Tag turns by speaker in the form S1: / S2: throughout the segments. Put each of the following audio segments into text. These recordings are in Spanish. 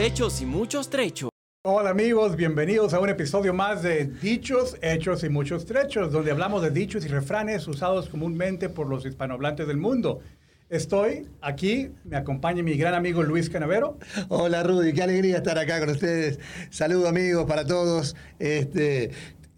S1: Hechos y muchos trechos.
S2: Hola amigos, bienvenidos a un episodio más de Dichos, Hechos y Muchos Trechos, donde hablamos de dichos y refranes usados comúnmente por los hispanohablantes del mundo. Estoy aquí, me acompaña mi gran amigo Luis Canavero.
S3: Hola Rudy, qué alegría estar acá con ustedes. Saludos amigos para todos. Este,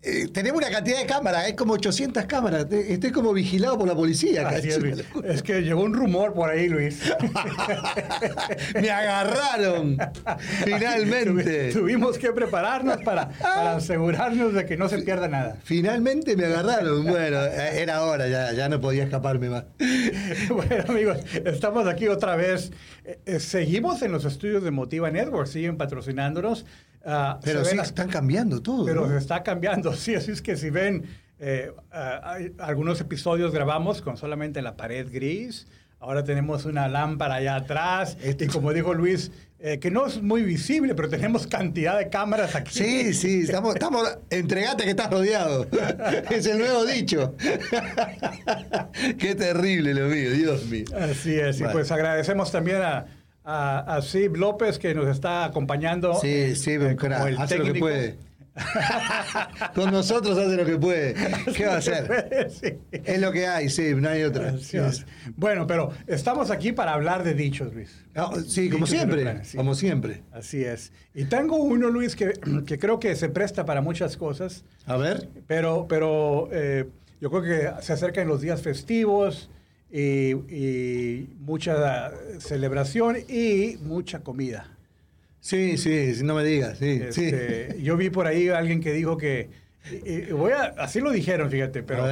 S3: eh, tenemos una cantidad de cámaras, es como 800 cámaras. Estoy como vigilado por la policía.
S2: Es, Luis. Es que llegó un rumor por ahí, Luis.
S3: Me agarraron, finalmente.
S2: Tuvimos que prepararnos para, para, asegurarnos de que no se pierda nada.
S3: Finalmente me agarraron. Bueno, era hora, ya, ya no podía escaparme más.
S2: Bueno, amigos, estamos aquí otra vez. Eh, eh, seguimos en los estudios de Motiva Network, siguen patrocinándonos.
S3: Uh, pero sí, están cambiando todo.
S2: Pero se está cambiando, sí. Así es que si ven, eh, uh, algunos episodios grabamos con solamente la pared gris. Ahora tenemos una lámpara allá atrás. Este... Y como dijo Luis, eh, que no es muy visible, pero tenemos cantidad de cámaras aquí.
S3: Sí, sí, estamos, estamos entregate que estás rodeado. es el nuevo dicho. Qué terrible lo mío, Dios mío.
S2: Así es, y pues agradecemos también a a, a Sib López que nos está acompañando.
S3: Sí, sí, eh, como el hace técnico. lo que puede. Con nosotros hace lo que puede. ¿Qué va a hacer? Sí. Es lo que hay, sí, no hay otra. Sí.
S2: Bueno, pero estamos aquí para hablar de dichos, Luis.
S3: Oh, sí, dichos como siempre. Sí. Como siempre.
S2: Así es. Y tengo uno, Luis, que, que, creo que se presta para muchas cosas.
S3: A ver.
S2: Pero, pero eh, yo creo que se acercan los días festivos y, y, mucha celebración y mucha comida.
S3: Sí, sí, no me digas, sí,
S2: este,
S3: sí.
S2: Yo vi por ahí a alguien que dijo que, y, voy a, así lo dijeron, fíjate, pero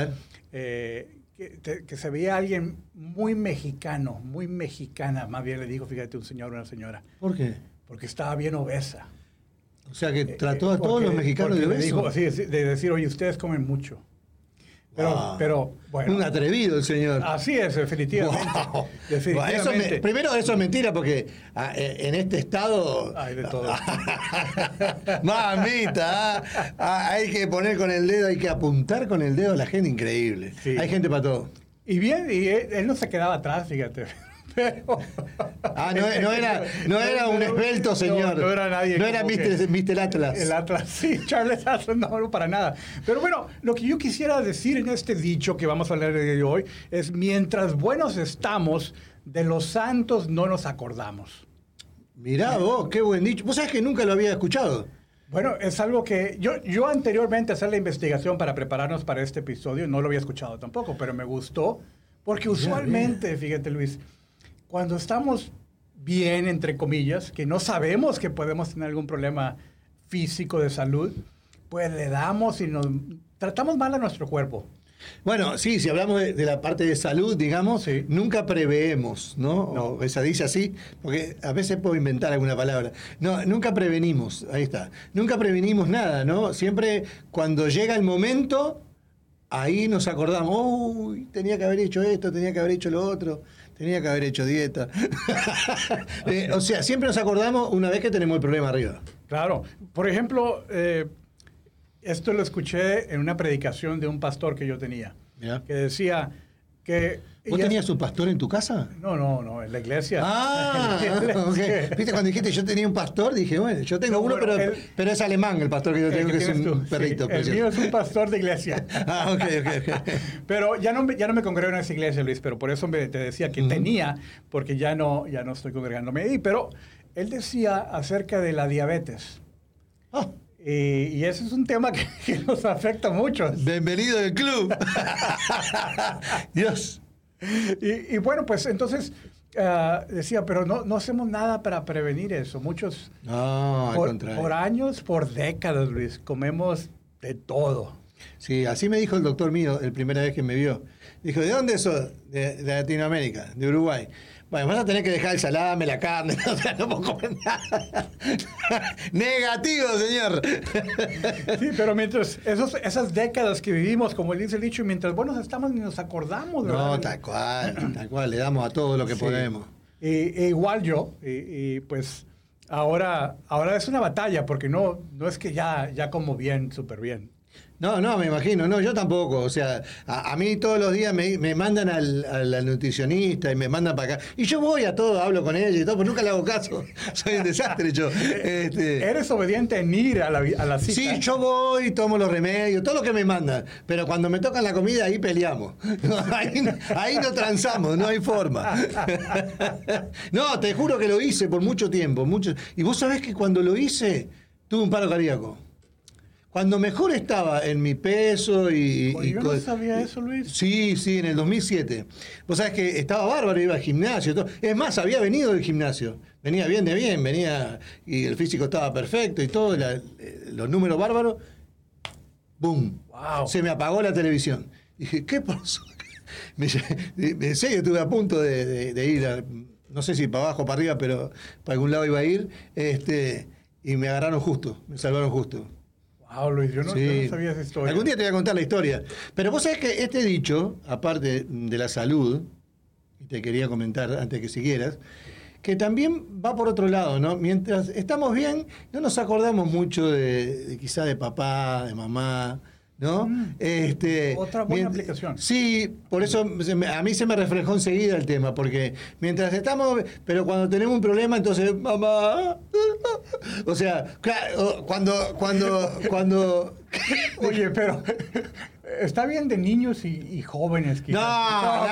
S2: eh, que, te, que, se veía alguien muy mexicano, muy mexicana, más bien le dijo, fíjate, un señor o una señora.
S3: ¿Por qué?
S2: Porque estaba bien obesa.
S3: O sea, que trató a todos los mexicanos de obesos.
S2: Dijo, sí, de decir, oye, ustedes comen mucho. Pero, wow. pero, bueno.
S3: Un atrevido el señor.
S2: Así es, definitivamente.
S3: Wow. definitivamente. Eso me, primero, eso es mentira porque a, en este estado.
S2: Hay de todo.
S3: Mamita, a, hay que poner con el dedo, hay que apuntar con el dedo a la gente increíble. Sí. Hay gente para todo.
S2: Y bien, y él, él no se quedaba atrás, fíjate.
S3: Ah, no, no, era, no era un esbelto señor.
S2: No, no era nadie.
S3: No era Mr. Mr. Atlas.
S2: El Atlas, sí, Charles Atlas, no, no, para nada. Pero bueno, lo que yo quisiera decir en este dicho que vamos a hablar de hoy es: mientras buenos estamos, de los santos no nos acordamos.
S3: Mirá vos, qué buen dicho. Vos sabés que nunca lo había escuchado.
S2: Bueno, es algo que yo, yo anteriormente hacer la investigación para prepararnos para este episodio no lo había escuchado tampoco, pero me gustó porque usualmente, fíjate Luis, cuando estamos bien, entre comillas, que no sabemos que podemos tener algún problema físico de salud, pues le damos y nos tratamos mal a nuestro cuerpo.
S3: Bueno, sí, si hablamos de, de la parte de salud, digamos, sí. nunca preveemos, ¿no? no. O esa dice así, porque a veces puedo inventar alguna palabra. No, nunca prevenimos, ahí está. Nunca prevenimos nada, ¿no? Siempre cuando llega el momento, ahí nos acordamos, uy, tenía que haber hecho esto, tenía que haber hecho lo otro, tenía que haber hecho dieta. eh, o sea, siempre nos acordamos una vez que tenemos el problema arriba.
S2: Claro. Por ejemplo, eh, esto lo escuché en una predicación de un pastor que yo tenía,
S3: ¿Ya?
S2: que decía que...
S3: ¿Vos tenías un pastor en tu casa?
S2: No, no, no, en la iglesia.
S3: Ah, la iglesia. Okay. Viste, cuando dijiste yo tenía un pastor, dije, bueno, yo tengo no, uno, bueno, pero, el, pero es alemán el pastor que yo tengo, que, que es un tú. perrito.
S2: Sí, el mío es un pastor de iglesia.
S3: ah, ok, ok, ok.
S2: Pero ya no, ya no me congrego en esa iglesia, Luis, pero por eso me, te decía que uh -huh. tenía, porque ya no, ya no estoy congregándome ahí. Pero él decía acerca de la diabetes.
S3: Oh.
S2: Y, y, ese es un tema que, que nos afecta mucho.
S3: Bienvenido del club. Dios.
S2: Y, y, bueno, pues entonces uh, decía, pero no, no, hacemos nada para prevenir eso. Muchos,
S3: no,
S2: por, por, años, por décadas, Luis, comemos de todo.
S3: Sí, así me dijo el doctor mío el primera vez que me vio. Dijo, ¿de dónde sos? De, de Latinoamérica, de Uruguay. Bueno, vas a tener que dejar el salame, la carne, o sea, no puedo comer nada. Negativo, señor.
S2: sí, pero mientras esos, esas décadas que vivimos, como dice el dicho, mientras buenos estamos ni nos acordamos.
S3: ¿verdad? No, tal cual, tal cual, le damos a todo lo que sí. podemos.
S2: E igual yo, y, y, pues ahora, ahora es una batalla, porque no, no es que ya, ya como bien, súper bien.
S3: No, no, me imagino, no, yo tampoco. O sea, a, a mí todos los días me, me mandan al, al nutricionista y me mandan para acá. Y yo voy a todo, hablo con ella y todo, pero nunca le hago caso. Soy un desastre yo. Este,
S2: Eres obediente en ir a la, a la cita.
S3: Sí, yo voy, tomo los remedios, todo lo que me mandan. Pero cuando me tocan la comida, ahí peleamos. ahí, ahí no transamos, no hay forma. no, te juro que lo hice por mucho tiempo. Mucho, y vos sabés que cuando lo hice, tuve un paro cardíaco. Cuando mejor estaba en mi peso y...
S2: Oye,
S3: y
S2: yo no sabía eso, Luis.
S3: Sí, sí, en el 2007. Vos sabés que estaba bárbaro, iba al gimnasio. Todo. Es más, había venido del gimnasio. Venía bien de bien, venía y el físico estaba perfecto y todo, la- eh, los números bárbaros. ¡Bum!
S2: Wow.
S3: Se me apagó la televisión. Dije, ¿qué pasó? Me, en serio, estuve a punto de, de- de ir, a- no sé si para abajo o para arriba, pero para algún lado iba a ir. Este, y me agarraron justo, me salvaron justo.
S2: Wow, Luis, yo no, yo
S3: Sí.
S2: no sabía esa historia.
S3: Algún día te voy a contar la historia. Pero vos sabés que este dicho, aparte de la salud, y te quería comentar antes que siguieras, que también va por otro lado, ¿no? Mientras estamos bien, no nos acordamos mucho de, de quizá de papá, de mamá, ¿no?
S2: Mm.
S3: Este,
S2: Otra buena aplicación.
S3: Sí, por eso me- a mí se me reflejó enseguida el tema, porque mientras estamos, pero cuando tenemos un problema, entonces, mamá, o sea, claro, cuando, cuando, cuando,
S2: Oye, pero está bien de niños y, y jóvenes. quizás.
S3: no,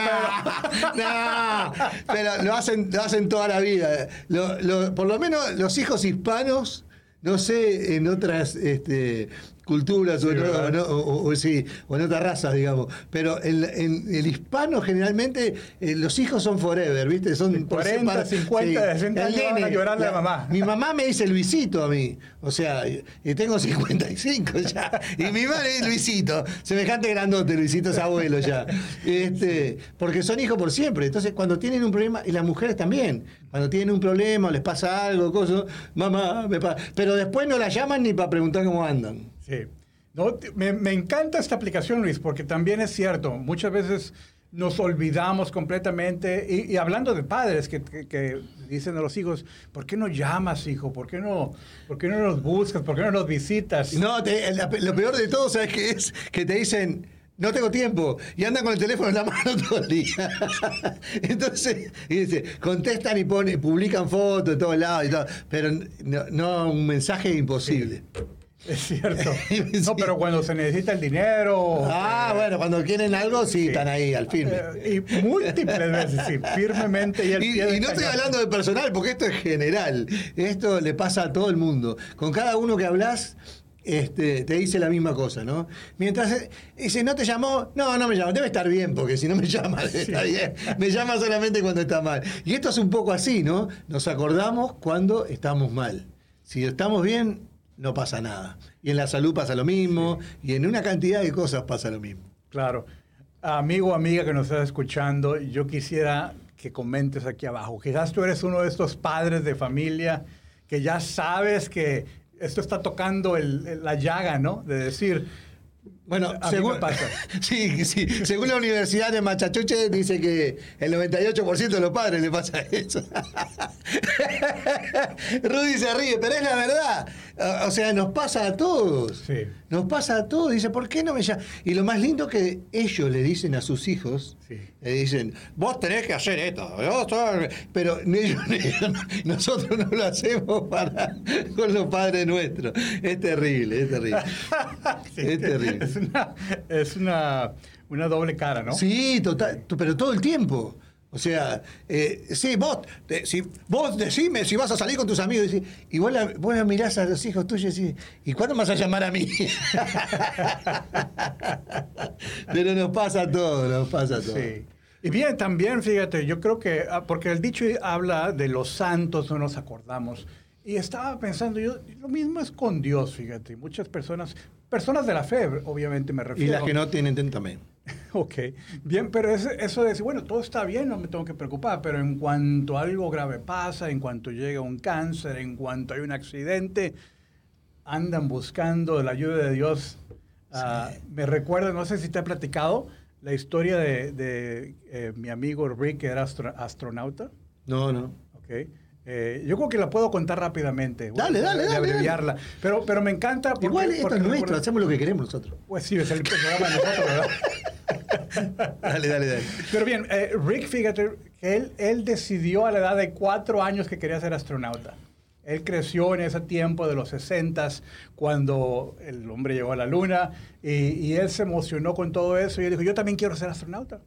S3: no, no, pero lo hacen, lo hacen toda la vida. Lo- lo- por lo menos los hijos hispanos, no sé, en otras este, culturas o,
S2: Sí,
S3: en, no- o- o sí, o en otras razas, digamos. Pero en, en el hispano generalmente eh, los hijos son forever, ¿viste? Son por
S2: 40,
S3: separa-
S2: 50, 60
S3: El
S2: años van a
S3: nene,
S2: llorarle a mamá.
S3: Mi mamá me dice Luisito a mí. O sea, y y tengo 55 ya. Y mi madre es Luisito. Semejante grandote, Luisito es abuelo ya. Este, porque son hijos por siempre. Entonces, cuando tienen un problema, y las mujeres también, cuando tienen un problema o les pasa algo, cosas, mamá, me pasa. Pero después no la llaman ni para preguntar cómo andan.
S2: Sí. No, me, me encanta esta aplicación, Luis, porque también es cierto, muchas veces nos olvidamos completamente, y, y hablando de padres que, que- que dicen a los hijos, ¿por qué no llamas, hijo? ¿Por qué no, por qué no los buscas? ¿Por qué no los visitas?
S3: No, te- la- lo peor de todo, ¿sabes qué es? Que te dicen, no tengo tiempo, y andan con el teléfono en la mano todo el día. Entonces, y dice, contestan y ponen, publican fotos de todos lados y todo, pero no, no, un mensaje imposible.
S2: Es cierto. No, pero cuando se necesita el dinero...
S3: Ah,
S2: eh,
S3: bueno, cuando quieren algo, sí,
S2: sí.
S3: están ahí al firme.
S2: eh, y múltiples veces, sí, firmemente. Y, al
S3: Y,
S2: pie
S3: y no estoy hablando de personal, porque esto es general. Esto le pasa a todo el mundo. Con cada uno que hablas, este, te dice la misma cosa, ¿no? Mientras eh, dice, ¿no te llamó? No, no me llamó. Debe estar bien, porque si no me llama, debe estar bien. Me llama solamente cuando está mal. Y esto es un poco así, ¿no? Nos acordamos cuando estamos mal. Si estamos bien, no pasa nada. Y en la salud pasa lo mismo, y en una cantidad de cosas pasa lo mismo.
S2: Claro. Amigo o amiga que nos estás escuchando, yo quisiera que comentes aquí abajo. Quizás tú eres uno de estos padres de familia que ya sabes que esto está tocando el- la llaga, ¿no? De decir,
S3: Bueno,
S2: A mí
S3: según,
S2: me pasa.
S3: sí, sí, según la Universidad de Machachuche dice que el 98% de los padres le pasa eso. Rudy se ríe, pero es la verdad. O- sea, nos pasa a todos.
S2: Sí.
S3: Nos pasa a todos. Dice, ¿por qué no me llaman? Y lo más lindo que ellos le dicen a sus hijos,
S2: Sí.
S3: le dicen, vos tenés que hacer esto. vos sos-". Pero ellos- ellos- nosotros no lo hacemos para, con los padres nuestros. Es terrible, es terrible.
S2: Sí,
S3: Es terrible.
S2: Es una, es una, una doble cara, ¿no?
S3: Sí, total, pero todo el tiempo. O sea, eh, sí, vos, si, vos decime si vas a salir con tus amigos y, y vos, la- vos mirás a los hijos tuyos y decís, ¿y cuándo me vas a llamar a mí? pero nos pasa todo, nos pasa todo.
S2: Sí. Y bien, también, fíjate, yo creo que, ah, porque el dicho habla de los santos, no nos acordamos. Y estaba pensando, yo, lo mismo es con Dios, fíjate. Muchas personas, personas de la fe, obviamente me
S3: Y
S2: refiero.
S3: las que no tienen también.
S2: Ok, bien, pero es- eso de decir, bueno, todo está bien, no me tengo que preocupar, pero en cuanto algo grave pasa, en cuanto llega un cáncer, en cuanto hay un accidente, andan buscando la ayuda de Dios. Ah, me recuerda, no sé si te he platicado, la historia de, de, eh, mi amigo Rick, que era astro- astronauta.
S3: No, no.
S2: Ok. Eh, yo creo que la puedo contar rápidamente.
S3: Dale, dale, dale,
S2: abreviarla. Pero, pero me encanta. Porque,
S3: Igual esto
S2: porque
S3: es nuestro, hacemos lo que queremos nosotros.
S2: Pues sí, es el programa de nosotros, ¿verdad?
S3: Dale, dale, dale.
S2: Pero bien, eh, Rick, fíjate, que él, él decidió a la edad de cuatro años que quería ser astronauta. Él creció en ese tiempo de los 60 cuando el hombre llegó a la luna y, y él se emocionó con todo eso y él dijo, yo también quiero ser astronauta.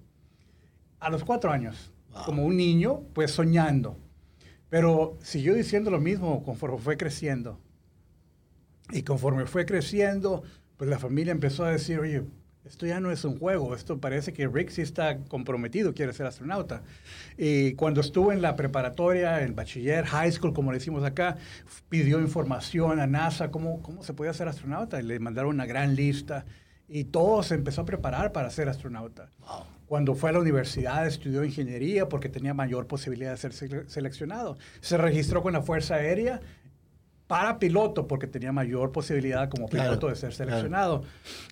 S2: A los cuatro años, como un niño, pues soñando. Pero siguió diciendo lo mismo conforme fue creciendo. Y conforme fue creciendo, pues la familia empezó a decir, oye, esto ya no es un juego, esto parece que Rick está comprometido, quiere ser astronauta. Y cuando estuvo en la preparatoria, en bachiller, high school, como le decimos acá, pidió información a NASA, cómo, cómo se podía ser astronauta, y le mandaron una gran lista. Y todo se empezó a preparar para ser astronauta. Cuando fue a la universidad estudió ingeniería porque tenía mayor posibilidad de ser sele- seleccionado. Se registró con la Fuerza Aérea para piloto porque tenía mayor posibilidad como
S3: Claro,
S2: piloto de ser
S3: claro.
S2: seleccionado.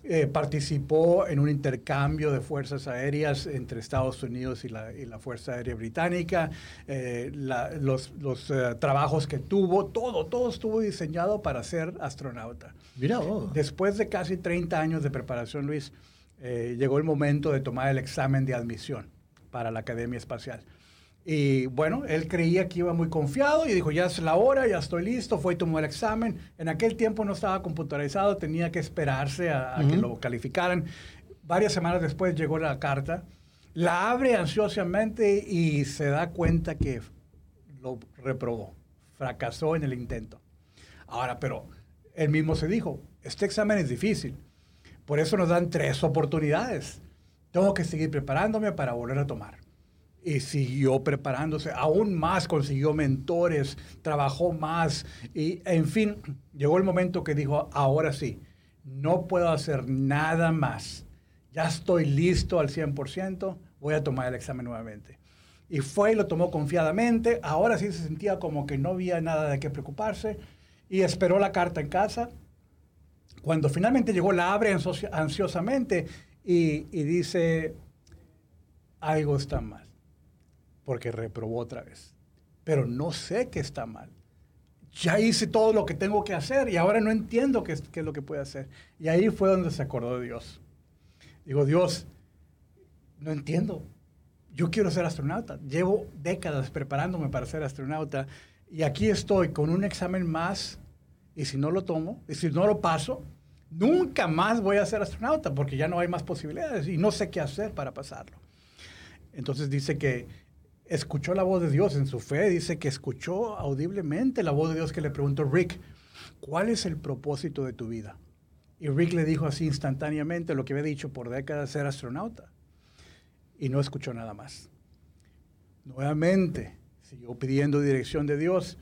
S2: Eh, participó en un intercambio de fuerzas aéreas entre Estados Unidos y la, y la Fuerza Aérea Británica. Eh, la- los los, eh, trabajos que tuvo, todo, todo estuvo diseñado para ser astronauta.
S3: Mirá vos.
S2: Después de casi 30 años de preparación, Luis, eh, llegó el momento de tomar el examen de admisión para la Academia Espacial. Y bueno, él creía que iba muy confiado y dijo, ya es la hora, ya estoy listo, fue y tomó el examen. En aquel tiempo no estaba computarizado, tenía que esperarse a, a que lo calificaran. Varias semanas después llegó la carta, la abre ansiosamente y se da cuenta que lo reprobó, fracasó en el intento. Ahora, pero él mismo se dijo, este examen es difícil, por eso nos dan tres oportunidades. Tengo que seguir preparándome para volver a tomar. Y siguió preparándose, aún más consiguió mentores, trabajó más y, en fin, llegó el momento que dijo, ahora sí, no puedo hacer nada más. Ya estoy listo al 100%, voy a tomar el examen nuevamente. Y fue y lo tomó confiadamente, ahora sí se sentía como que no había nada de qué preocuparse y esperó la carta en casa. Cuando finalmente llegó, la abre ansiosamente y, dice, algo está mal, porque reprobó otra vez. Pero no sé qué está mal. Ya hice todo lo que tengo que hacer y ahora no entiendo qué qué es lo que puedo hacer. Y ahí fue donde se acordó de Dios. Digo, Dios, no entiendo. Yo quiero ser astronauta. Llevo décadas preparándome para ser astronauta y aquí estoy con un examen más y si no lo tomo, y si no lo paso, nunca más voy a ser astronauta porque ya no hay más posibilidades y no sé qué hacer para pasarlo. Entonces dice que escuchó la voz de Dios en su fe, dice que escuchó audiblemente la voz de Dios que le preguntó, Rick, ¿cuál es el propósito de tu vida? Y Rick le dijo así instantáneamente lo que había dicho por décadas, ser astronauta. Y no escuchó nada más. Nuevamente siguió pidiendo dirección de Dios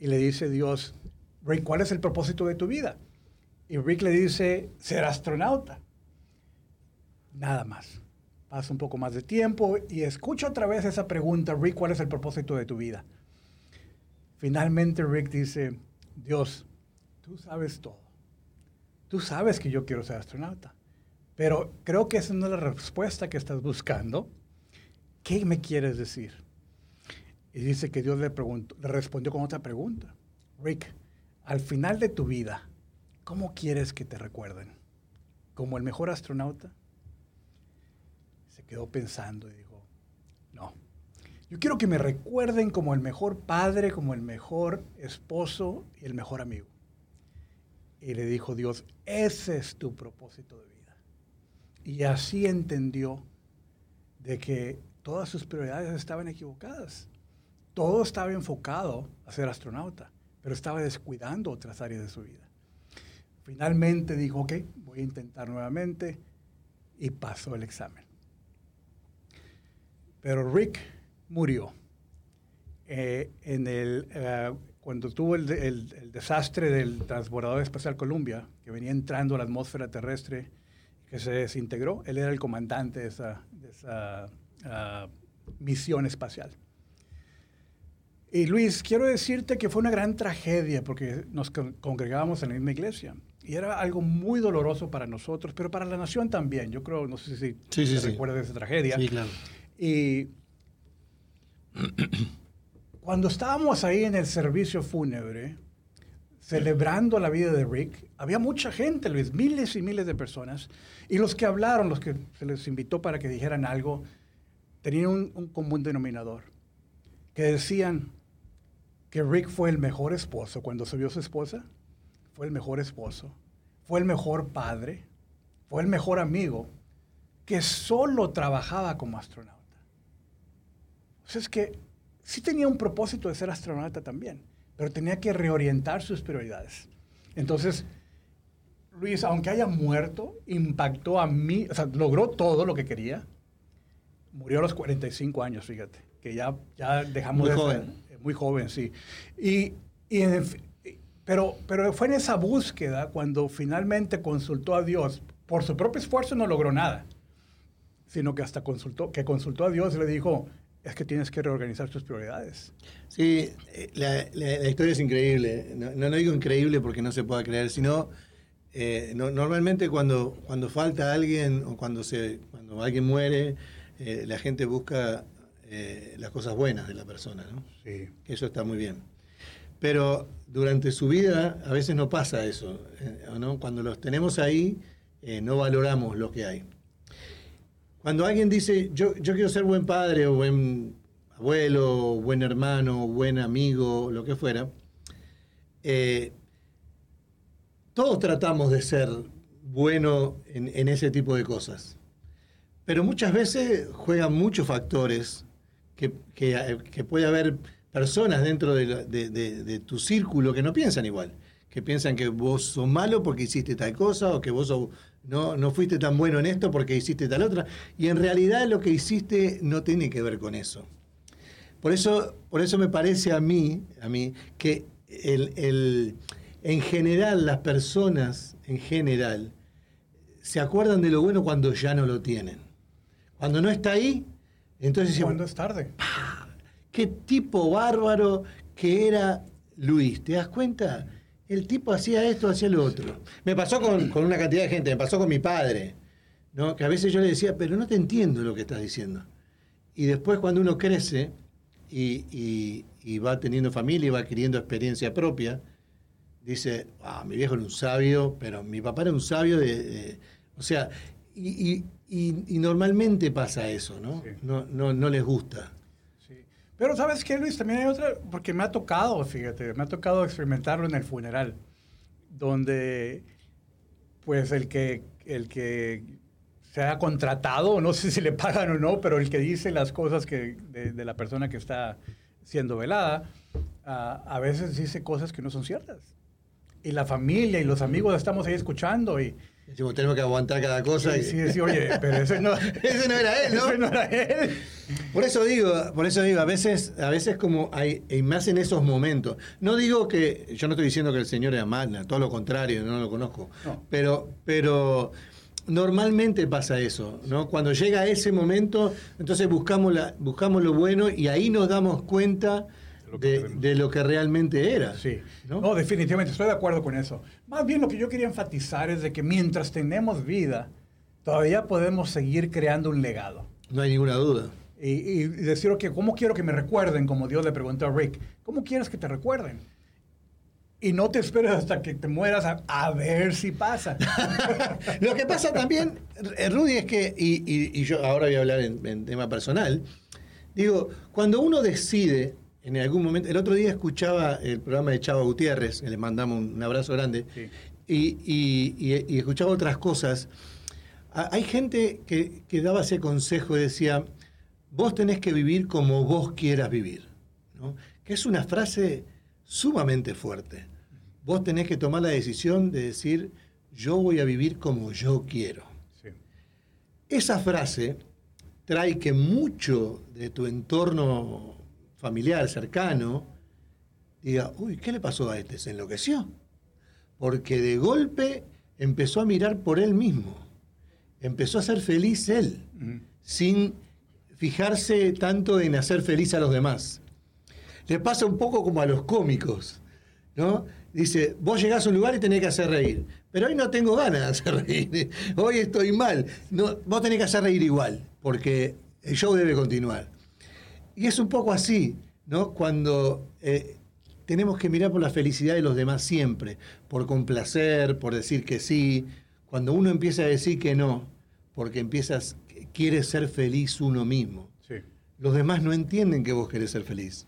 S2: y le dice Dios, Rick, ¿cuál es el propósito de tu vida? Y Rick le dice, ser astronauta. Nada más. Pasa un poco más de tiempo y escucha otra vez esa pregunta, Rick, ¿cuál es el propósito de tu vida? Finalmente Rick dice, Dios, tú sabes todo. Tú sabes que yo quiero ser astronauta, pero creo que esa no es la respuesta que estás buscando. ¿Qué me quieres decir? Y dice que Dios le, preguntó, le respondió con otra pregunta. Rick, al final de tu vida, ¿cómo quieres que te recuerden? ¿Como el mejor astronauta? Se quedó pensando y dijo, no, yo quiero que me recuerden como el mejor padre, como el mejor esposo y el mejor amigo. Y le dijo Dios, ese es tu propósito de vida. Y así entendió de que todas sus prioridades estaban equivocadas. Todo estaba enfocado a ser astronauta, pero estaba descuidando otras áreas de su vida. Finalmente dijo, ok, voy a intentar nuevamente y pasó el examen. Pero Rick murió. Eh, en el, eh, cuando tuvo el, desastre del transbordador espacial Columbia, que venía entrando a la atmósfera terrestre, que se desintegró, él era el comandante de esa, de esa, ah, misión espacial. Y Luis, quiero decirte que fue una gran tragedia porque nos con- congregábamos en la misma iglesia. Y era algo muy doloroso para nosotros, pero para la nación también. Yo creo, no sé si
S3: Sí, sí,
S2: te
S3: sí.
S2: recuerdas de esa tragedia.
S3: Sí, claro.
S2: Y cuando estábamos ahí en el servicio fúnebre, celebrando la vida de Rick, había mucha gente, Luis, miles y miles de personas. Y los que hablaron, los que se les invitó para que dijeran algo, tenían un, un común denominador, que decían que Rick fue el mejor esposo cuando se vio su esposa, fue el mejor esposo, fue el mejor padre, fue el mejor amigo, que solo trabajaba como astronauta. O sea, es que sí tenía un propósito de ser astronauta también pero tenía que reorientar sus prioridades. Entonces, Luis, aunque haya muerto, impactó a mí, o sea, logró todo lo que quería. Murió a los 45 años, fíjate, que ya, ya dejamos
S3: muy
S2: de
S3: joven.
S2: Ser, muy joven, sí. Y, y pero, pero fue en esa búsqueda cuando finalmente consultó a Dios. Por su propio esfuerzo no logró nada, sino que hasta consultó, que consultó a Dios y le dijo, es que tienes que reorganizar tus prioridades.
S3: Sí, eh, la, la, la historia es increíble. No, no, digo increíble porque no se pueda creer, sino eh, no, normalmente cuando, cuando falta alguien o cuando, se, cuando alguien muere, eh, la gente busca eh, las cosas buenas de la persona, ¿no?
S2: Sí.
S3: Eso está muy bien. Pero durante su vida a veces no pasa eso, ¿no? Cuando los tenemos ahí, no valoramos lo que hay. Cuando alguien dice, yo, yo quiero ser buen padre o buen abuelo, o buen hermano, o buen amigo, lo que fuera, eh, todos tratamos de ser bueno en, en, ese tipo de cosas. Pero muchas veces juegan muchos factores que, que, que puede haber personas dentro de, tu círculo que no piensan igual, que piensan que vos sos malo porque hiciste tal cosa o que vos no, no fuiste tan bueno en esto porque hiciste tal otra. Y en realidad lo que hiciste no tiene que ver con eso. Por eso, por eso me parece a mí, a mí que el, el, en general las personas, en general, se acuerdan de lo bueno cuando ya no lo tienen. Cuando no está ahí, entonces...
S2: Cuando es tarde.
S3: ¡Qué tipo bárbaro que era Luis! ¿Te das cuenta? el tipo hacía esto, hacía lo otro. Me pasó con, con, una cantidad de gente, me pasó con mi padre, ¿no? que a veces yo le decía, pero no te entiendo lo que estás diciendo. Y después cuando uno crece y, y, y va teniendo familia y va adquiriendo experiencia propia, dice, ah, mi viejo era un sabio, pero mi papá era un sabio de... de o sea, y, y, normalmente pasa eso, ¿no? Sí. No, no, no les gusta.
S2: Pero sabes qué, Luis, también hay otra, porque me ha tocado, fíjate, me ha tocado experimentarlo en el funeral, donde pues el que, el que se ha contratado, no sé si le pagan o no, pero el que dice las cosas que, de, de la persona que está siendo velada, uh, a veces dice cosas que no son ciertas. Y la familia y los amigos estamos ahí escuchando y,
S3: Decimos, tenemos que aguantar cada cosa.
S2: Sí, sí, sí, oye, pero ese no,
S3: ese no era él, ¿no?
S2: Ese no era él.
S3: Por eso digo, por eso digo, a veces, a veces como hay, y más en esos momentos. No digo que, yo no estoy diciendo que el Señor era magna, todo lo contrario, no lo conozco.
S2: No.
S3: Pero, pero normalmente pasa eso, ¿no? Cuando llega ese momento, entonces buscamos, la, buscamos lo bueno y ahí nos damos cuenta de, de, lo que realmente era.
S2: Sí, ¿no? no, definitivamente, estoy de acuerdo con eso. Más bien lo que yo quería enfatizar es de que mientras tenemos vida, todavía podemos seguir creando un legado.
S3: No hay ninguna duda.
S2: Y, y decir, que ¿cómo quiero que me recuerden? Como Dios le preguntó a Rick, ¿cómo quieres que te recuerden? Y no te esperes hasta que te mueras a, a ver si pasa.
S3: lo que pasa también, Rudy, es que, y, y, y yo ahora voy a hablar en, en tema personal, digo, cuando uno decide en algún momento, el otro día escuchaba el programa de Chava Gutiérrez, le mandamos un abrazo grande,
S2: Sí.
S3: y, y- y- y escuchaba otras cosas. Hay gente que, que daba ese consejo y decía, vos tenés que vivir como vos quieras vivir, ¿no? que es una frase sumamente fuerte. Vos tenés que tomar la decisión de decir, yo voy a vivir como yo quiero.
S2: Sí.
S3: Esa frase trae que mucho de tu entorno familiar cercano diga, uy, ¿qué le pasó a este? Se enloqueció. Porque de golpe empezó a mirar por él mismo. Empezó a ser feliz él, sin fijarse tanto en hacer feliz a los demás. Le pasa un poco como a los cómicos, ¿no? Dice, vos llegás a un lugar y tenés que hacer reír, pero hoy no tengo ganas de hacer reír, hoy estoy mal. No, vos tenés que hacer reír igual, porque el show debe continuar. Y es un poco así. ¿no? Cuando eh, tenemos que mirar por la felicidad de los demás siempre, por complacer, por decir que sí. Cuando uno empieza a decir que no, porque empiezas, quieres ser feliz uno mismo. Los demás no entienden que vos querés ser feliz.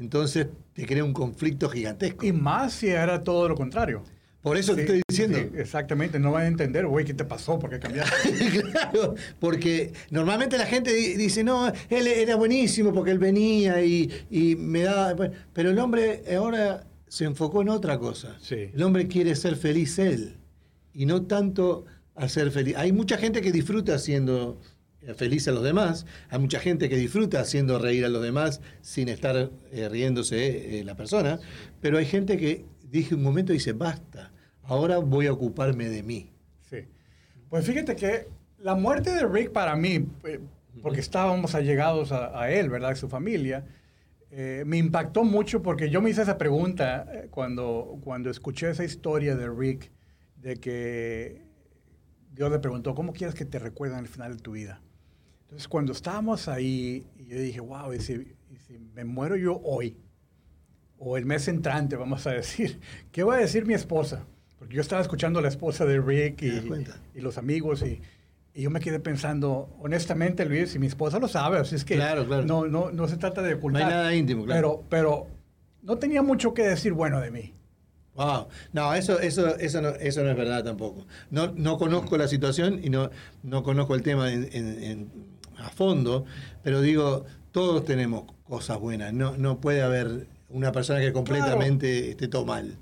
S3: Entonces te crea un conflicto gigantesco.
S2: Y más si era todo lo contrario.
S3: Por eso te estoy diciendo.
S2: exactamente, no van a entender, güey, ¿qué te pasó? ¿Por qué cambiaste?
S3: claro, porque normalmente la gente dice, no, él era buenísimo porque él venía y, me daba... Pero el hombre ahora se enfocó en otra cosa. El hombre quiere ser feliz él y no tanto hacer feliz. Hay mucha gente que disfruta siendo feliz a los demás, hay mucha gente que disfruta haciendo reír a los demás sin estar eh, riéndose eh, la persona, pero hay gente que dije un momento y dice, basta, ahora voy a ocuparme de mí.
S2: Sí. Pues fíjate que la muerte de Rick para mí, eh, porque estábamos allegados a, él, ¿verdad? Su familia, eh, me impactó mucho porque yo me hice esa pregunta eh, cuando, cuando escuché esa historia de Rick, de que Dios le preguntó, ¿cómo quieres que te recuerden al final de tu vida? Entonces, cuando estábamos ahí, yo dije, wow, y si me muero yo hoy, o el mes entrante, vamos a decir, ¿qué va a decir mi esposa? Porque yo estaba escuchando a la esposa de Rick y, los amigos y, yo me quedé pensando, honestamente, Luis, y mi esposa lo sabe, así es que No, no, no se trata de ocultar.
S3: No hay nada íntimo,
S2: claro. Pero, pero no tenía mucho que decir bueno de mí.
S3: Wow. No, eso, eso, eso, no, eso no es verdad tampoco. No, no conozco la situación y no, no conozco el tema a fondo, pero digo, todos tenemos cosas buenas. No, no puede haber una persona que completamente esté todo mal.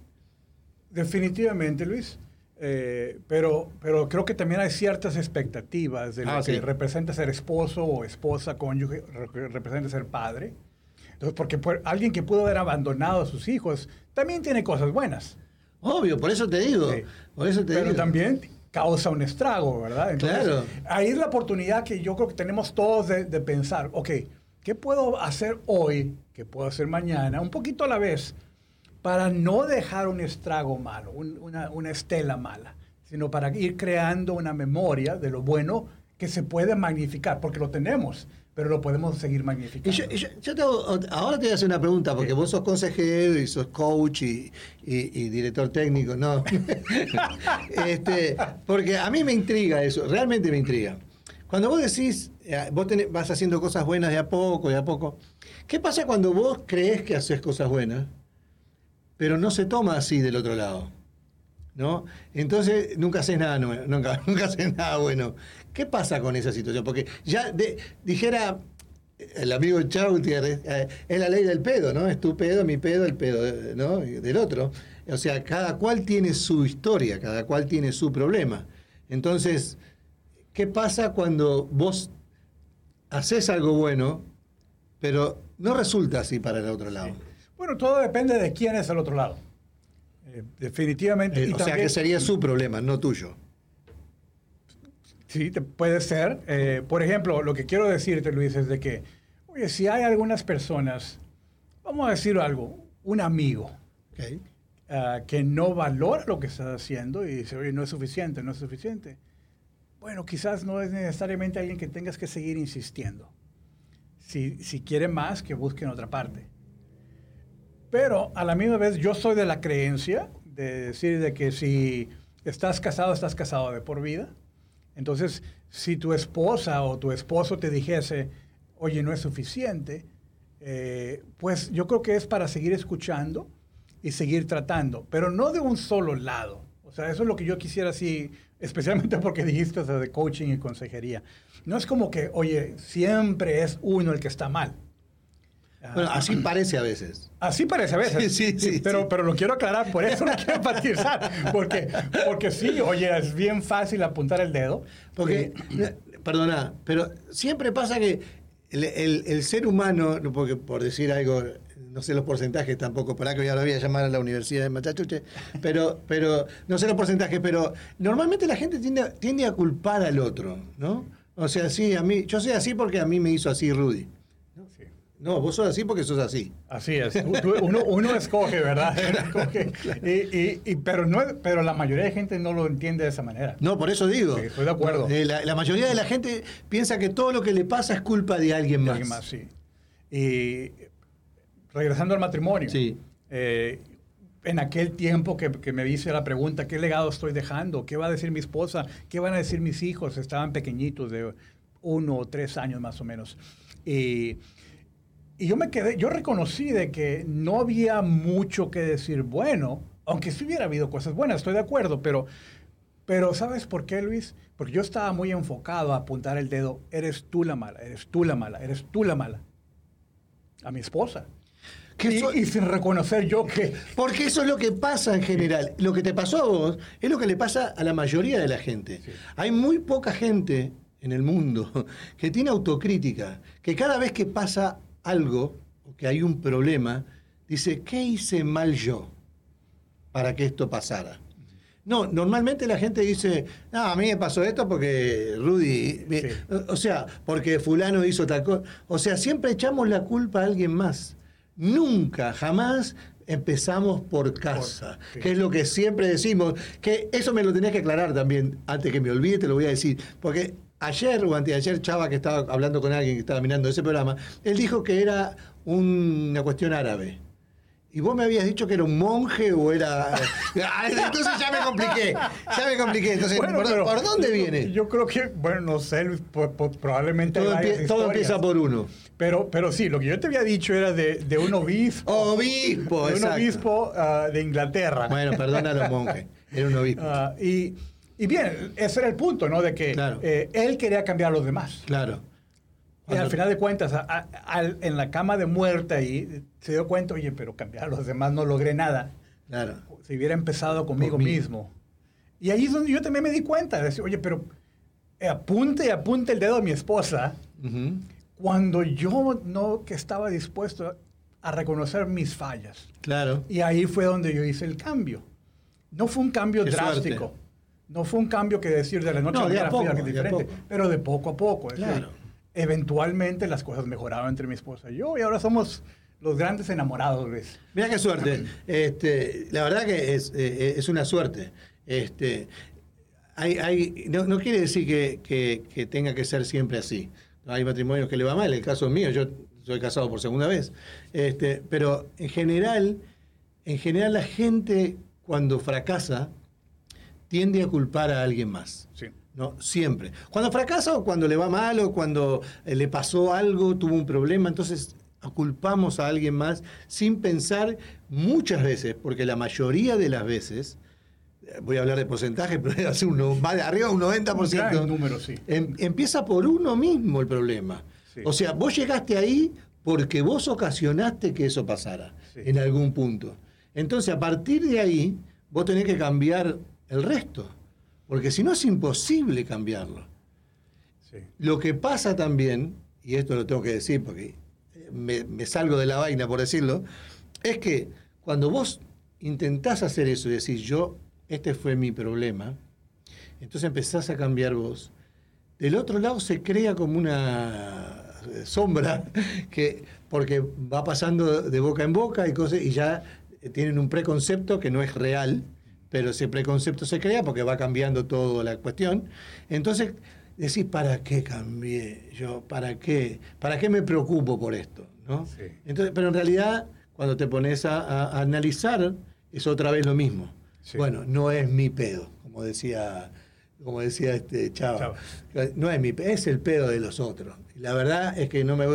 S2: Definitivamente, Luis. Eh, pero, pero creo que también hay ciertas expectativas de lo ah, que representa ser esposo o esposa, cónyuge, representa ser padre. Entonces, porque alguien que pudo haber abandonado a sus hijos también tiene cosas buenas.
S3: Obvio, por eso te digo. Por eso te
S2: pero también causa un estrago, ¿verdad?
S3: claro.
S2: Ahí es la oportunidad que yo creo que tenemos todos de, de pensar, ok, ¿qué puedo hacer hoy? ¿Qué puedo hacer mañana? Un poquito a la vez para no dejar un estrago malo, una, una, estela mala, sino para ir creando una memoria de lo bueno que se puede magnificar, porque lo tenemos, pero lo podemos seguir magnificando.
S3: ahora te voy a hacer una pregunta, porque vos sos consejero y sos coach y, y, director técnico, ¿no? este, porque a mí me intriga eso, realmente me intriga. Cuando vos decís, eh, vos vas haciendo cosas buenas de a poco, de a poco, ¿qué pasa cuando vos crees que haces cosas buenas? pero no se toma así del otro lado. ¿No? Entonces nunca haces nada nunca, nunca haces nada bueno. ¿Qué pasa con esa situación? Porque ya dijera el amigo Chau eh, es la ley del pedo, ¿no? Es tu pedo, mi pedo, el pedo ¿no? del otro. O sea, cada cual tiene su historia, cada cual tiene su problema. Entonces, ¿qué pasa cuando vos haces algo bueno, pero no resulta así para el otro lado?
S2: Bueno, todo depende de quién es el otro lado. Eh, definitivamente.
S3: Eh, o sea que sería su problema, no tuyo.
S2: Sí, puede ser. Eh, por ejemplo, lo que quiero decirte, Luis, es de que, oye, si hay algunas personas, vamos a decir algo, un amigo, ah, que no valora lo que estás haciendo y dice, oye, no es suficiente, no es suficiente. Bueno, quizás no es necesariamente alguien que tengas que seguir insistiendo. Si, si quiere más, que busque en otra parte. Pero a la misma vez yo soy de la creencia de decir de que si estás casado, estás casado de por vida. Entonces, si tu esposa o tu esposo te dijese, oye, no es suficiente, eh, pues yo creo que es para seguir escuchando y seguir tratando, pero no de un solo lado. O sea, eso es lo que yo quisiera así, especialmente porque dijiste de coaching y consejería. No es como que, oye, siempre es uno el que está mal.
S3: Bueno, así parece a veces.
S2: Así parece a veces. Sí, sí, pero, pero lo quiero aclarar, por eso lo quiero enfatizar. Porque, porque sí, oye, es bien fácil apuntar el dedo.
S3: Porque, perdona, pero siempre pasa que el, ser humano, porque por decir algo, no sé los porcentajes tampoco, para que ya lo voy a llamar a la Universidad de Machachuche, pero, pero no sé los porcentajes, pero normalmente la gente tiende, tiende a culpar al otro, ¿no? O sea, sí, a mí, yo soy así porque a mí me hizo así Rudy. No, vos sos así porque sos así.
S2: Así es. Uno, escoge, ¿verdad? Y, pero, no, pero la mayoría de gente no lo entiende de esa manera.
S3: No, por eso digo.
S2: estoy de acuerdo.
S3: Eh, la, mayoría de la gente piensa que todo lo que le pasa es culpa de alguien más.
S2: alguien más, sí. Y regresando al matrimonio.
S3: Sí.
S2: Eh, en aquel tiempo que, que, me hice la pregunta, ¿qué legado estoy dejando? ¿Qué va a decir mi esposa? ¿Qué van a decir mis hijos? Estaban pequeñitos, de uno o tres años más o menos. Y, y yo me quedé, yo reconocí de que no había mucho que decir bueno, aunque sí hubiera habido cosas buenas, estoy de acuerdo, pero, pero ¿sabes por qué, Luis? Porque yo estaba muy enfocado a apuntar el dedo, eres tú la mala, eres tú la mala, eres tú la mala. A mi esposa. Y, y, sin reconocer yo que...
S3: Porque eso es lo que pasa en general. Lo que te pasó a vos es lo que le pasa a la mayoría de la gente. Sí. Hay muy poca gente en el mundo que tiene autocrítica, que cada vez que pasa algo, o que hay un problema, dice, ¿qué hice mal yo para que esto pasara? No, normalmente la gente dice, no, a mí me pasó esto porque Rudy, sí. o sea, porque fulano hizo tal cosa. O sea, siempre echamos la culpa a alguien más. Nunca, jamás empezamos por casa, por, sí. que es lo que siempre decimos, que eso me lo tenías que aclarar también, antes que me olvide te lo voy a decir, porque ayer o anteayer Chava, que estaba hablando con alguien que estaba mirando ese programa, él dijo que era un, una cuestión árabe. Y vos me habías dicho que era un monje o era... Ah, entonces ya me compliqué, ya me compliqué. Entonces, bueno, ¿por, ¿por, dónde viene?
S2: Yo creo que, bueno, no sé, probablemente...
S3: Todo, empie todo empieza por uno.
S2: Pero, pero sí, lo que yo te había dicho era de, de un obispo.
S3: obispo,
S2: De un
S3: exacto.
S2: obispo uh, de Inglaterra.
S3: Bueno, perdona a los monjes, era un obispo.
S2: Uh, y, y, bien, ese era el punto, ¿no? De que
S3: claro.
S2: eh, él quería cambiar a los demás.
S3: Claro.
S2: Y al final de cuentas, a, a, a, en la cama de muerte ahí, se dio cuenta, oye, pero cambiar a los demás no logré nada.
S3: Claro.
S2: Si hubiera empezado conmigo mismo. Y ahí es donde yo también me di cuenta, de decir, oye, pero apunte, apunte el dedo a mi esposa, uh -huh. cuando yo no que estaba dispuesto a reconocer mis fallas.
S3: Claro.
S2: Y ahí fue donde yo hice el cambio. No fue un cambio
S3: Qué
S2: drástico.
S3: Suerte.
S2: No fue un cambio que decir de la noche
S3: no,
S2: a la
S3: mañana
S2: fue diferente, pero de poco a poco.
S3: Claro.
S2: Decir, eventualmente las cosas mejoraron entre mi esposa y yo y ahora somos los grandes enamorados, Luis.
S3: Mira qué suerte. Este, la verdad que es, eh, es una suerte. Este, hay, hay, no, no, quiere decir que, que, que, tenga que ser siempre así. Hay matrimonios que le va mal, el caso es mío, yo soy casado por segunda vez. Este, pero en general, en general la gente cuando fracasa tiende a culpar a alguien más.
S2: Sí.
S3: No, siempre. Cuando fracasa o cuando le va mal o cuando le pasó algo, tuvo un problema, entonces culpamos a alguien más sin pensar muchas veces, porque la mayoría de las veces, voy a hablar de porcentaje, pero hace uno, va de arriba un 90%.
S2: Un número, sí.
S3: Em, empieza por uno mismo el problema. Sí. O sea, vos llegaste ahí porque vos ocasionaste que eso pasara sí. en algún punto. Entonces, a partir de ahí, vos tenés que cambiar el resto. Porque si no es imposible cambiarlo.
S2: Sí.
S3: Lo que pasa también, y esto lo tengo que decir porque me, me, salgo de la vaina por decirlo, es que cuando vos intentás hacer eso y decís, yo, este fue mi problema, entonces empezás a cambiar vos, del otro lado se crea como una sombra, que, porque va pasando de boca en boca y, cosas, y ya tienen un preconcepto que no es real, pero ese preconcepto se crea porque va cambiando toda la cuestión. Entonces, decís, ¿para qué cambié yo? ¿Para qué? ¿Para qué me preocupo por esto? ¿no?
S2: Sí.
S3: Entonces, pero en realidad, cuando te pones a, analizar, es otra vez lo mismo.
S2: Sí.
S3: Bueno, no es mi pedo, como decía, como decía este Chava. Chava. No es mi pedo, es el pedo de los otros. La verdad es que no me,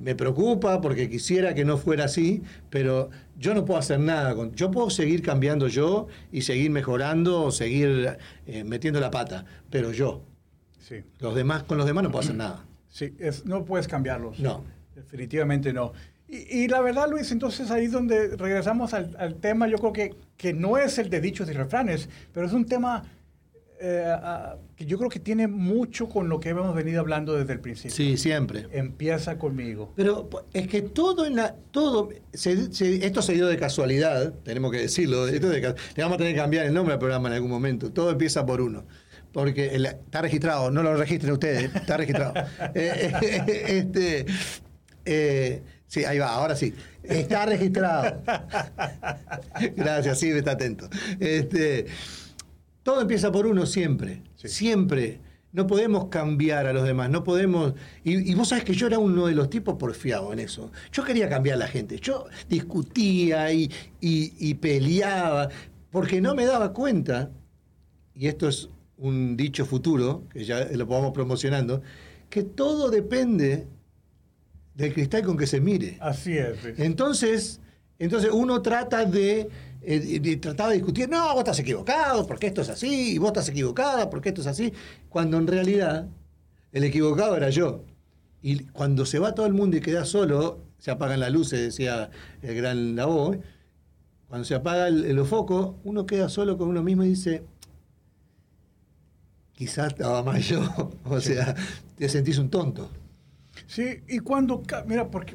S3: me preocupa porque quisiera que no fuera así, pero yo no puedo hacer nada. Con, yo puedo seguir cambiando yo y seguir mejorando o seguir eh, metiendo la pata, pero yo.
S2: Sí.
S3: Los demás, con los demás no puedo hacer nada.
S2: Sí, es, no puedes cambiarlos.
S3: No.
S2: Definitivamente no. Y, y, la verdad, Luis, entonces ahí es donde regresamos al, al, tema, yo creo que, que no es el de dichos y refranes, pero es un tema eh, que yo creo que tiene mucho con lo que hemos venido hablando desde el principio.
S3: Sí, siempre.
S2: Empieza conmigo.
S3: Pero es que todo en la. todo se, se, Esto se dio de casualidad, tenemos que decirlo. Esto de, le vamos a tener que cambiar el nombre al programa en algún momento. Todo empieza por uno porque el, está registrado, no lo registren ustedes, está registrado. eh, eh, este, sí, ahí va, ahora sí. Está registrado. Gracias, sí, está atento. Este, todo empieza por uno siempre, sí. siempre. no podemos cambiar a los demás, no podemos... Y, vos sabés que yo era uno de los tipos porfiados en eso. Yo quería cambiar a la gente, yo discutía y, y peleaba, porque no me daba cuenta, y esto es un dicho futuro, que ya lo vamos promocionando, que todo depende del cristal con que se mire.
S2: Así es.
S3: Entonces, entonces uno trata de, eh, trataba de discutir, no, vos estás equivocado, porque esto es así, y vos estás equivocada, porque esto es así, cuando en realidad el equivocado era yo. Y cuando se va todo el mundo y queda solo, se apagan las luces, decía el gran Lavó, cuando se apaga el, el foco, uno queda solo con uno mismo y dice, quizás estaba mal yo, o sea, te sentís un tonto.
S2: Sí, y cuando, mira, porque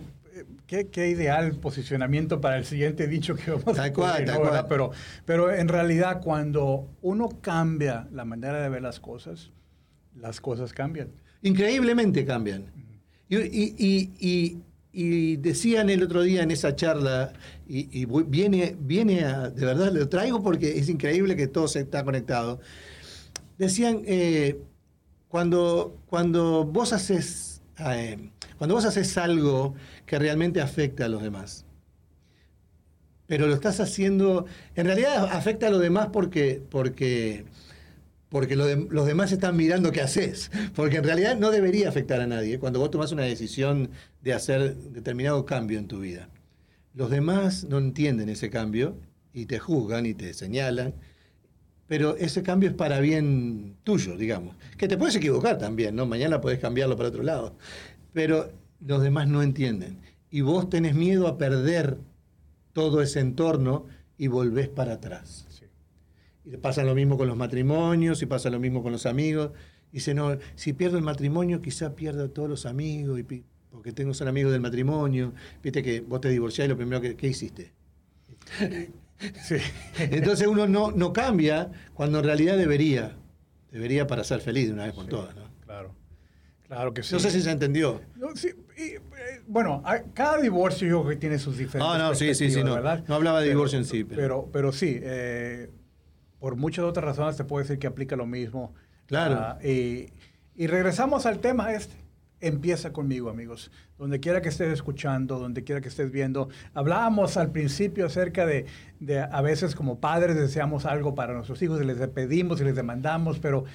S2: eh, qué, ideal posicionamiento para el siguiente dicho que vamos a
S3: hacer,
S2: Pero, pero en realidad cuando uno cambia la manera de ver las cosas, las cosas cambian.
S3: Increíblemente cambian. y, y, decían el otro día en esa charla, y, viene, viene a, de verdad lo traigo porque es increíble que todo se está conectado decían, eh, cuando, cuando, vos haces, eh, cuando vos haces algo que realmente afecta a los demás, pero lo estás haciendo, en realidad afecta a los demás porque, porque, porque los demás están mirando qué haces, porque en realidad no debería afectar a nadie cuando vos tomás una decisión de hacer determinado cambio en tu vida. Los demás no entienden ese cambio y te juzgan y te señalan pero ese cambio es para bien tuyo, digamos. Que te puedes equivocar también, ¿no? Mañana puedes cambiarlo para otro lado. Pero los demás no entienden. Y vos tenés miedo a perder todo ese entorno y volvés para atrás. Y pasa lo mismo con los matrimonios y pasa lo mismo con los amigos. Dice, no, si pierdo el matrimonio, quizá pierda todos los amigos, y, porque tengo ser amigos del matrimonio. Viste que vos te divorciás y lo primero que ¿qué hiciste. Entonces uno no, no cambia cuando en realidad debería. Debería para ser feliz de una vez por todas. ¿no?
S2: Claro. Que sí.
S3: No sé si se entendió.
S2: Eh, bueno, cada divorcio yo creo que tiene sus diferentes.
S3: Ah, no, sí, sí, sí. No, no hablaba de divorcio en sí.
S2: Pero, pero, sí, eh, por muchas otras razones te puedo decir que aplica lo mismo.
S3: Claro.
S2: Ah, y, y regresamos al tema este empieza conmigo, amigos. Donde quiera que estés escuchando, donde quiera que estés viendo. Hablábamos al principio acerca de, de, a veces como padres deseamos algo para nuestros hijos y les pedimos y les demandamos, pero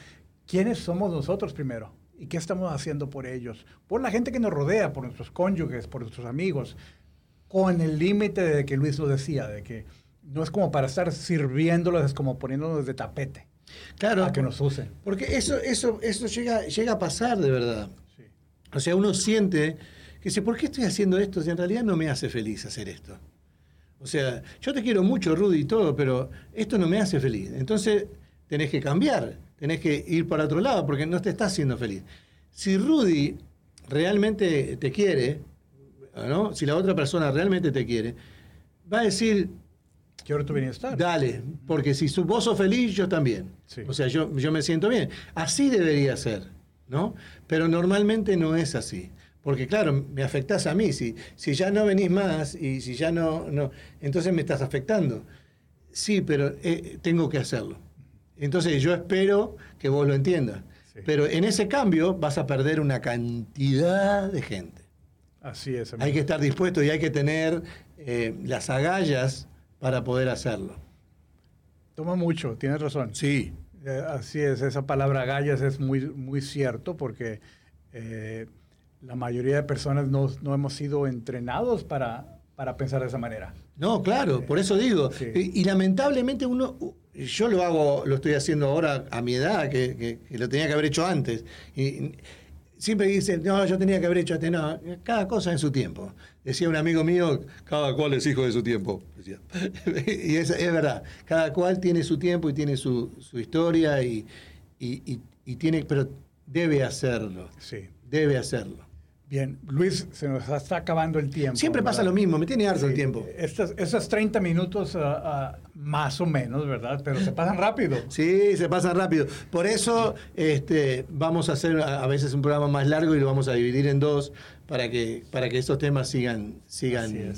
S2: ¿quiénes somos nosotros primero? ¿Y qué estamos haciendo por ellos? Por la gente que nos rodea, por nuestros cónyuges, por nuestros amigos, con el límite de que Luis nos decía, de que no es como para estar sirviéndolos, es como poniéndolos de tapete.
S3: Claro.
S2: A que nos usen.
S3: Porque eso, eso, eso llega, llega a pasar de verdad. O sea, uno siente que dice, ¿por qué estoy haciendo esto si en realidad no me hace feliz hacer esto? O sea, yo te quiero mucho, Rudy, y todo, pero esto no me hace feliz. Entonces, tenés que cambiar, tenés que ir para otro lado, porque no te estás haciendo feliz. Si Rudy realmente te quiere, ¿no? si la otra persona realmente te quiere, va a decir,
S2: Quiero tu bienestar.
S3: Dale, porque si vos sos feliz, yo también. O sea, yo, yo me siento bien. Así debería ser. ¿no? Pero normalmente no es así. Porque claro, me afectás a mí. Si, si ya no venís más y si ya no, no, entonces me estás afectando. Sí, pero eh, tengo que hacerlo. Entonces yo espero que vos lo entiendas. Pero en ese cambio vas a perder una cantidad de gente.
S2: Así es.
S3: Hay que estar dispuesto y hay que tener eh, las agallas para poder hacerlo.
S2: Toma mucho, tienes razón.
S3: Sí.
S2: Eh, así es, esa palabra gallas es muy, muy cierto porque eh, la mayoría de personas no, hemos sido entrenados para, para, pensar de esa manera.
S3: No, claro, por eso digo. Y, lamentablemente uno, yo lo hago, lo estoy haciendo ahora a mi edad, que, que, lo tenía que haber hecho antes. Y, siempre dicen, no, yo tenía que haber hecho este, no, cada cosa en su tiempo. Decía un amigo mío, cada cual es hijo de su tiempo. y es, es, verdad, cada cual tiene su tiempo y tiene su, su historia y, y, y, tiene, pero debe hacerlo.
S2: Sí.
S3: Debe hacerlo.
S2: Bien, Luis, se nos está acabando el tiempo.
S3: Siempre pasa lo mismo, me tiene harto el tiempo.
S2: Estos, esos 30 minutos ah, ah, más o menos, ¿verdad? Pero se pasan rápido.
S3: Sí, se pasan rápido. Por eso este, vamos a hacer a, veces un programa más largo y lo vamos a dividir en dos para que, para que estos temas sigan, sigan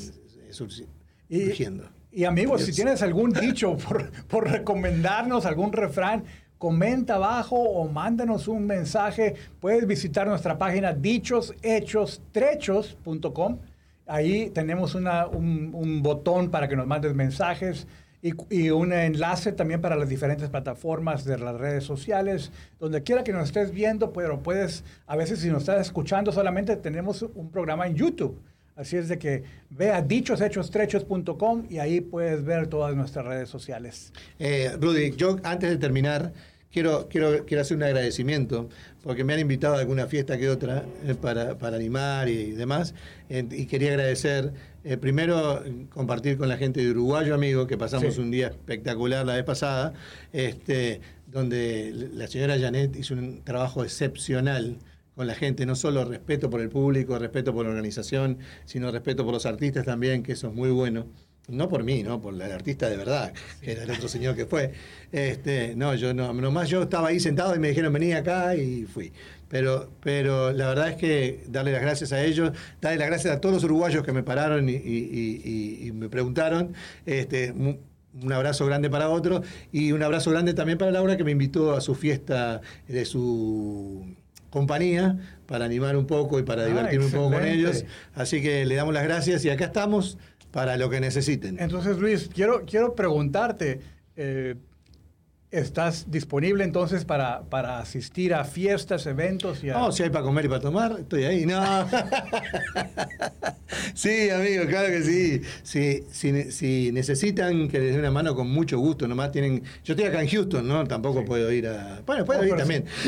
S3: surgiendo.
S2: Y, amigos, si tienes algún dicho por, por recomendarnos, algún refrán, comenta abajo o mándanos un mensaje. Puedes visitar nuestra página dichoshechos.com. Ahí tenemos un, botón para que nos mandes mensajes y, un enlace también para las diferentes plataformas de las redes sociales. Donde quiera que nos estés viendo, pero puedes, a veces si nos estás escuchando solamente, tenemos un programa en YouTube. Así es de que vea dichoshechos.com y ahí puedes ver todas nuestras redes sociales.
S3: Eh, Rudy, yo antes de terminar, quiero, quiero, quiero hacer un agradecimiento, porque me han invitado a alguna fiesta que otra eh, para, animar y demás, y quería agradecer, eh, primero, compartir con la gente de Uruguayo Amigo, que pasamos un día espectacular la vez pasada, este, donde la señora Janet hizo un trabajo excepcional con la gente, no solo respeto por el público, respeto por la organización, sino respeto por los artistas también, que eso es muy bueno. No por mí, no por el artista de verdad, que era el otro señor que fue. Este, no, yo no, nomás yo estaba ahí sentado y me dijeron vení acá y fui. Pero, pero la verdad es que darle las gracias a ellos, darle las gracias a todos los uruguayos que me pararon y, me preguntaron. Este, un abrazo grande para otro y un abrazo grande también para Laura que me invitó a su fiesta de su compañía para animar un poco y para ah, divertirme un poco con ellos. Así que le damos las gracias y acá estamos para lo que necesiten.
S2: Entonces, Luis, quiero, quiero preguntarte, eh, ¿Estás disponible entonces para, para asistir a fiestas, eventos? Y
S3: No, si hay para comer y para tomar, estoy ahí. No. sí, amigo, claro que sí. Si, si, necesitan que les dé una mano, con mucho gusto. Nomás tienen. Yo estoy acá en Houston, ¿no? Tampoco puedo ir a. Bueno, puedo ir también.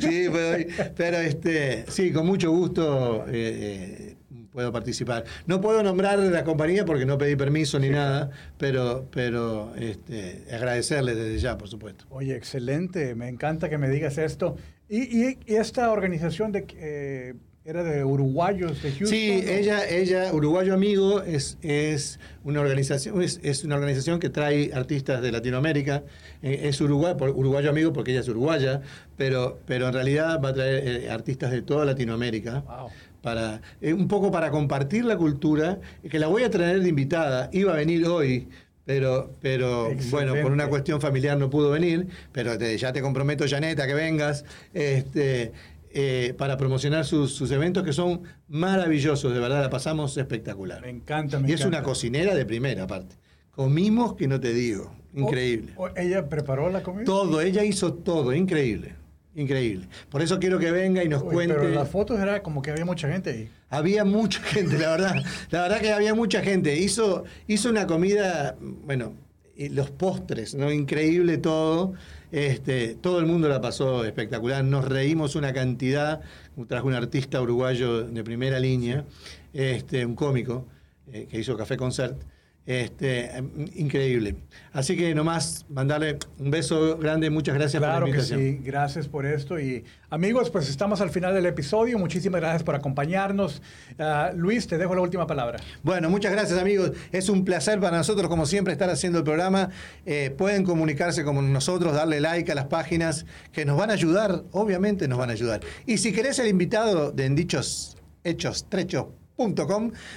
S3: sí, puedo ir. Pero este, sí, con mucho gusto. Eh, eh, puedo participar. No puedo nombrar la compañía porque no pedí permiso ni nada, pero, pero este, agradecerle desde ya, por supuesto.
S2: Oye, excelente, me encanta que me digas esto. ¿Y, esta organización de... Eh, era de uruguayos de Houston.
S3: Sí, ella, ella, Uruguayo Amigo, es, es una organización, es, una organización que trae artistas de Latinoamérica. Eh, es Uruguay, Uruguayo Amigo porque ella es uruguaya, pero, pero en realidad va a traer eh, artistas de toda Latinoamérica. Wow para eh, un poco para compartir la cultura, que la voy a traer de invitada, iba a venir hoy, pero, pero bueno, por una cuestión familiar no pudo venir, pero ya te comprometo, Janeta, que vengas, este, eh, para promocionar sus, eventos que son maravillosos, de verdad, la pasamos espectacular.
S2: Me encanta,
S3: Y es una cocinera de primera parte. Comimos que no te digo, increíble.
S2: ¿Ella preparó la comida?
S3: Todo, ella hizo todo, increíble. Increíble. Por eso quiero que venga y nos cuente. Pero
S2: las fotos era como que había mucha gente ahí.
S3: Había mucha gente, la verdad. La verdad que había mucha gente. Hizo, hizo una comida, bueno, los postres, ¿no? Increíble todo. Este, todo el mundo la pasó espectacular. Nos reímos una cantidad. Trajo un artista uruguayo de primera línea, este, un cómico, eh, que hizo Café Concert. Este, increíble. Así que nomás mandarle un beso grande, muchas gracias
S2: por
S3: la
S2: invitación. Que sí, gracias por esto. Y amigos, pues estamos al final del episodio. Muchísimas gracias por acompañarnos. Ah, Luis, te dejo la última palabra.
S3: Bueno, muchas gracias amigos. Es un placer para nosotros, como siempre, estar haciendo el programa. Eh, pueden comunicarse con nosotros, darle like a las páginas que nos van a ayudar, obviamente nos van a ayudar. Y si querés el invitado de en dichos hechos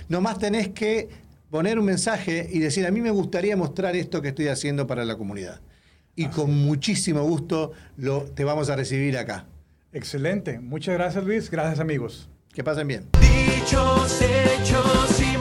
S3: nomás tenés que poner un mensaje y decir, a mí me gustaría mostrar esto que estoy haciendo para la comunidad. Y con muchísimo gusto lo, te vamos a recibir acá.
S2: Excelente. Muchas gracias Luis. Gracias amigos.
S3: Que pasen bien.
S1: Dichos, hechos y